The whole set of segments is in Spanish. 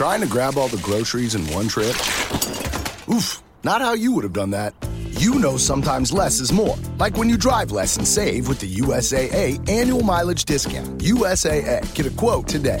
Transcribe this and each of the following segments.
Trying to grab all the groceries in one trip? Oof, not how you would have done that. You know sometimes less is more. Like when you drive less and save with the USAA annual mileage discount. USAA, get a quote today.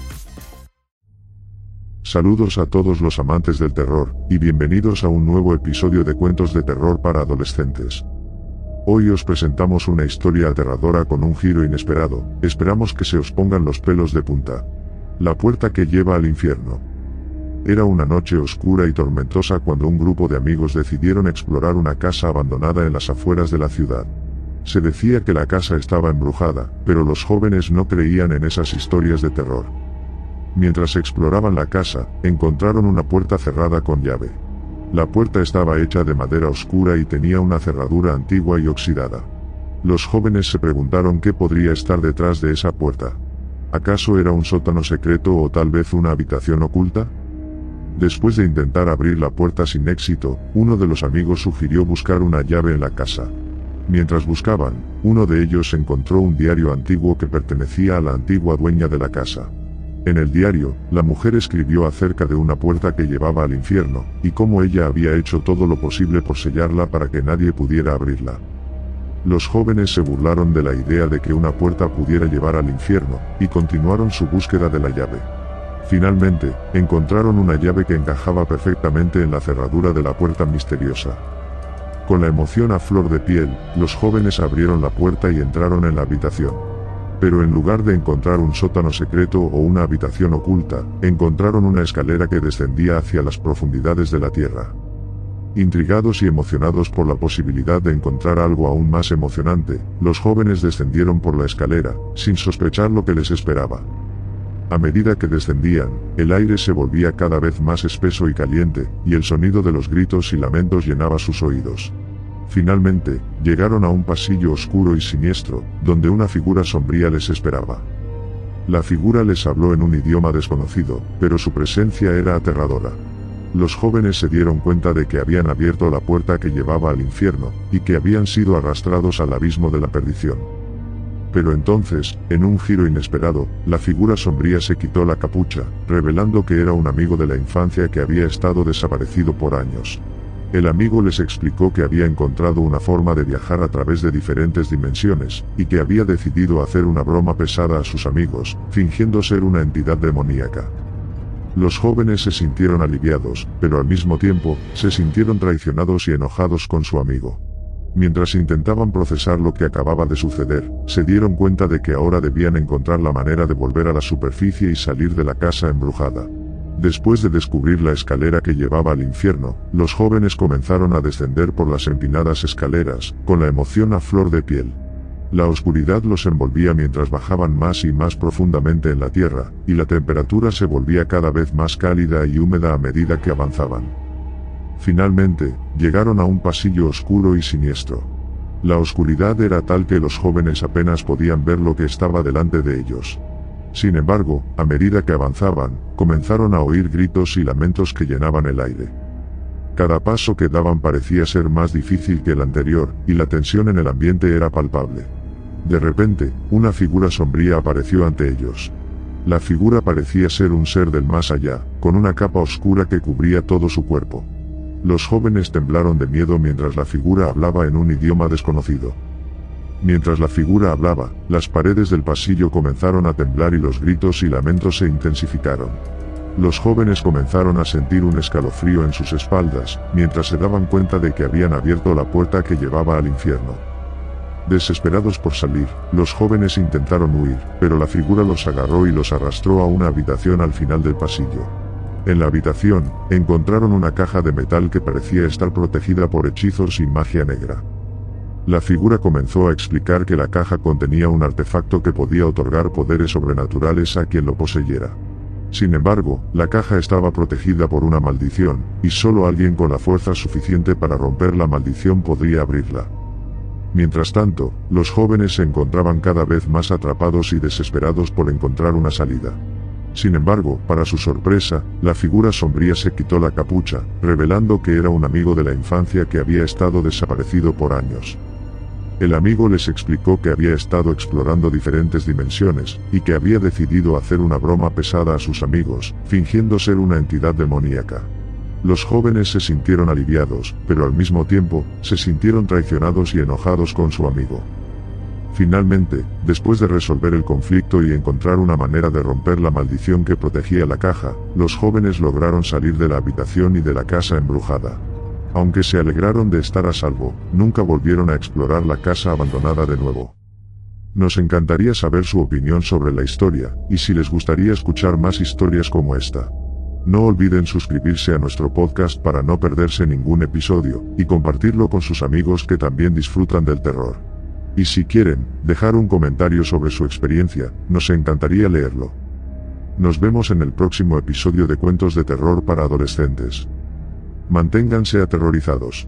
Saludos a todos los amantes del terror, y bienvenidos a un nuevo episodio de Cuentos de Terror para Adolescentes. Hoy os presentamos una historia aterradora con un giro inesperado, esperamos que se os pongan los pelos de punta. La puerta que lleva al infierno. Era una noche oscura y tormentosa cuando un grupo de amigos decidieron explorar una casa abandonada en las afueras de la ciudad. Se decía que la casa estaba embrujada, pero los jóvenes no creían en esas historias de terror. Mientras exploraban la casa, encontraron una puerta cerrada con llave. La puerta estaba hecha de madera oscura y tenía una cerradura antigua y oxidada. Los jóvenes se preguntaron qué podría estar detrás de esa puerta. ¿Acaso era un sótano secreto o tal vez una habitación oculta? Después de intentar abrir la puerta sin éxito, uno de los amigos sugirió buscar una llave en la casa. Mientras buscaban, uno de ellos encontró un diario antiguo que pertenecía a la antigua dueña de la casa. En el diario, la mujer escribió acerca de una puerta que llevaba al infierno, y cómo ella había hecho todo lo posible por sellarla para que nadie pudiera abrirla. Los jóvenes se burlaron de la idea de que una puerta pudiera llevar al infierno, y continuaron su búsqueda de la llave. Finalmente, encontraron una llave que encajaba perfectamente en la cerradura de la puerta misteriosa. Con la emoción a flor de piel, los jóvenes abrieron la puerta y entraron en la habitación pero en lugar de encontrar un sótano secreto o una habitación oculta, encontraron una escalera que descendía hacia las profundidades de la tierra. Intrigados y emocionados por la posibilidad de encontrar algo aún más emocionante, los jóvenes descendieron por la escalera, sin sospechar lo que les esperaba. A medida que descendían, el aire se volvía cada vez más espeso y caliente, y el sonido de los gritos y lamentos llenaba sus oídos. Finalmente, llegaron a un pasillo oscuro y siniestro, donde una figura sombría les esperaba. La figura les habló en un idioma desconocido, pero su presencia era aterradora. Los jóvenes se dieron cuenta de que habían abierto la puerta que llevaba al infierno, y que habían sido arrastrados al abismo de la perdición. Pero entonces, en un giro inesperado, la figura sombría se quitó la capucha, revelando que era un amigo de la infancia que había estado desaparecido por años. El amigo les explicó que había encontrado una forma de viajar a través de diferentes dimensiones, y que había decidido hacer una broma pesada a sus amigos, fingiendo ser una entidad demoníaca. Los jóvenes se sintieron aliviados, pero al mismo tiempo, se sintieron traicionados y enojados con su amigo. Mientras intentaban procesar lo que acababa de suceder, se dieron cuenta de que ahora debían encontrar la manera de volver a la superficie y salir de la casa embrujada. Después de descubrir la escalera que llevaba al infierno, los jóvenes comenzaron a descender por las empinadas escaleras, con la emoción a flor de piel. La oscuridad los envolvía mientras bajaban más y más profundamente en la tierra, y la temperatura se volvía cada vez más cálida y húmeda a medida que avanzaban. Finalmente, llegaron a un pasillo oscuro y siniestro. La oscuridad era tal que los jóvenes apenas podían ver lo que estaba delante de ellos. Sin embargo, a medida que avanzaban, comenzaron a oír gritos y lamentos que llenaban el aire. Cada paso que daban parecía ser más difícil que el anterior, y la tensión en el ambiente era palpable. De repente, una figura sombría apareció ante ellos. La figura parecía ser un ser del más allá, con una capa oscura que cubría todo su cuerpo. Los jóvenes temblaron de miedo mientras la figura hablaba en un idioma desconocido. Mientras la figura hablaba, las paredes del pasillo comenzaron a temblar y los gritos y lamentos se intensificaron. Los jóvenes comenzaron a sentir un escalofrío en sus espaldas, mientras se daban cuenta de que habían abierto la puerta que llevaba al infierno. Desesperados por salir, los jóvenes intentaron huir, pero la figura los agarró y los arrastró a una habitación al final del pasillo. En la habitación, encontraron una caja de metal que parecía estar protegida por hechizos y magia negra. La figura comenzó a explicar que la caja contenía un artefacto que podía otorgar poderes sobrenaturales a quien lo poseyera. Sin embargo, la caja estaba protegida por una maldición, y solo alguien con la fuerza suficiente para romper la maldición podría abrirla. Mientras tanto, los jóvenes se encontraban cada vez más atrapados y desesperados por encontrar una salida. Sin embargo, para su sorpresa, la figura sombría se quitó la capucha, revelando que era un amigo de la infancia que había estado desaparecido por años. El amigo les explicó que había estado explorando diferentes dimensiones, y que había decidido hacer una broma pesada a sus amigos, fingiendo ser una entidad demoníaca. Los jóvenes se sintieron aliviados, pero al mismo tiempo, se sintieron traicionados y enojados con su amigo. Finalmente, después de resolver el conflicto y encontrar una manera de romper la maldición que protegía la caja, los jóvenes lograron salir de la habitación y de la casa embrujada. Aunque se alegraron de estar a salvo, nunca volvieron a explorar la casa abandonada de nuevo. Nos encantaría saber su opinión sobre la historia, y si les gustaría escuchar más historias como esta. No olviden suscribirse a nuestro podcast para no perderse ningún episodio, y compartirlo con sus amigos que también disfrutan del terror. Y si quieren, dejar un comentario sobre su experiencia, nos encantaría leerlo. Nos vemos en el próximo episodio de Cuentos de Terror para Adolescentes. Manténganse aterrorizados.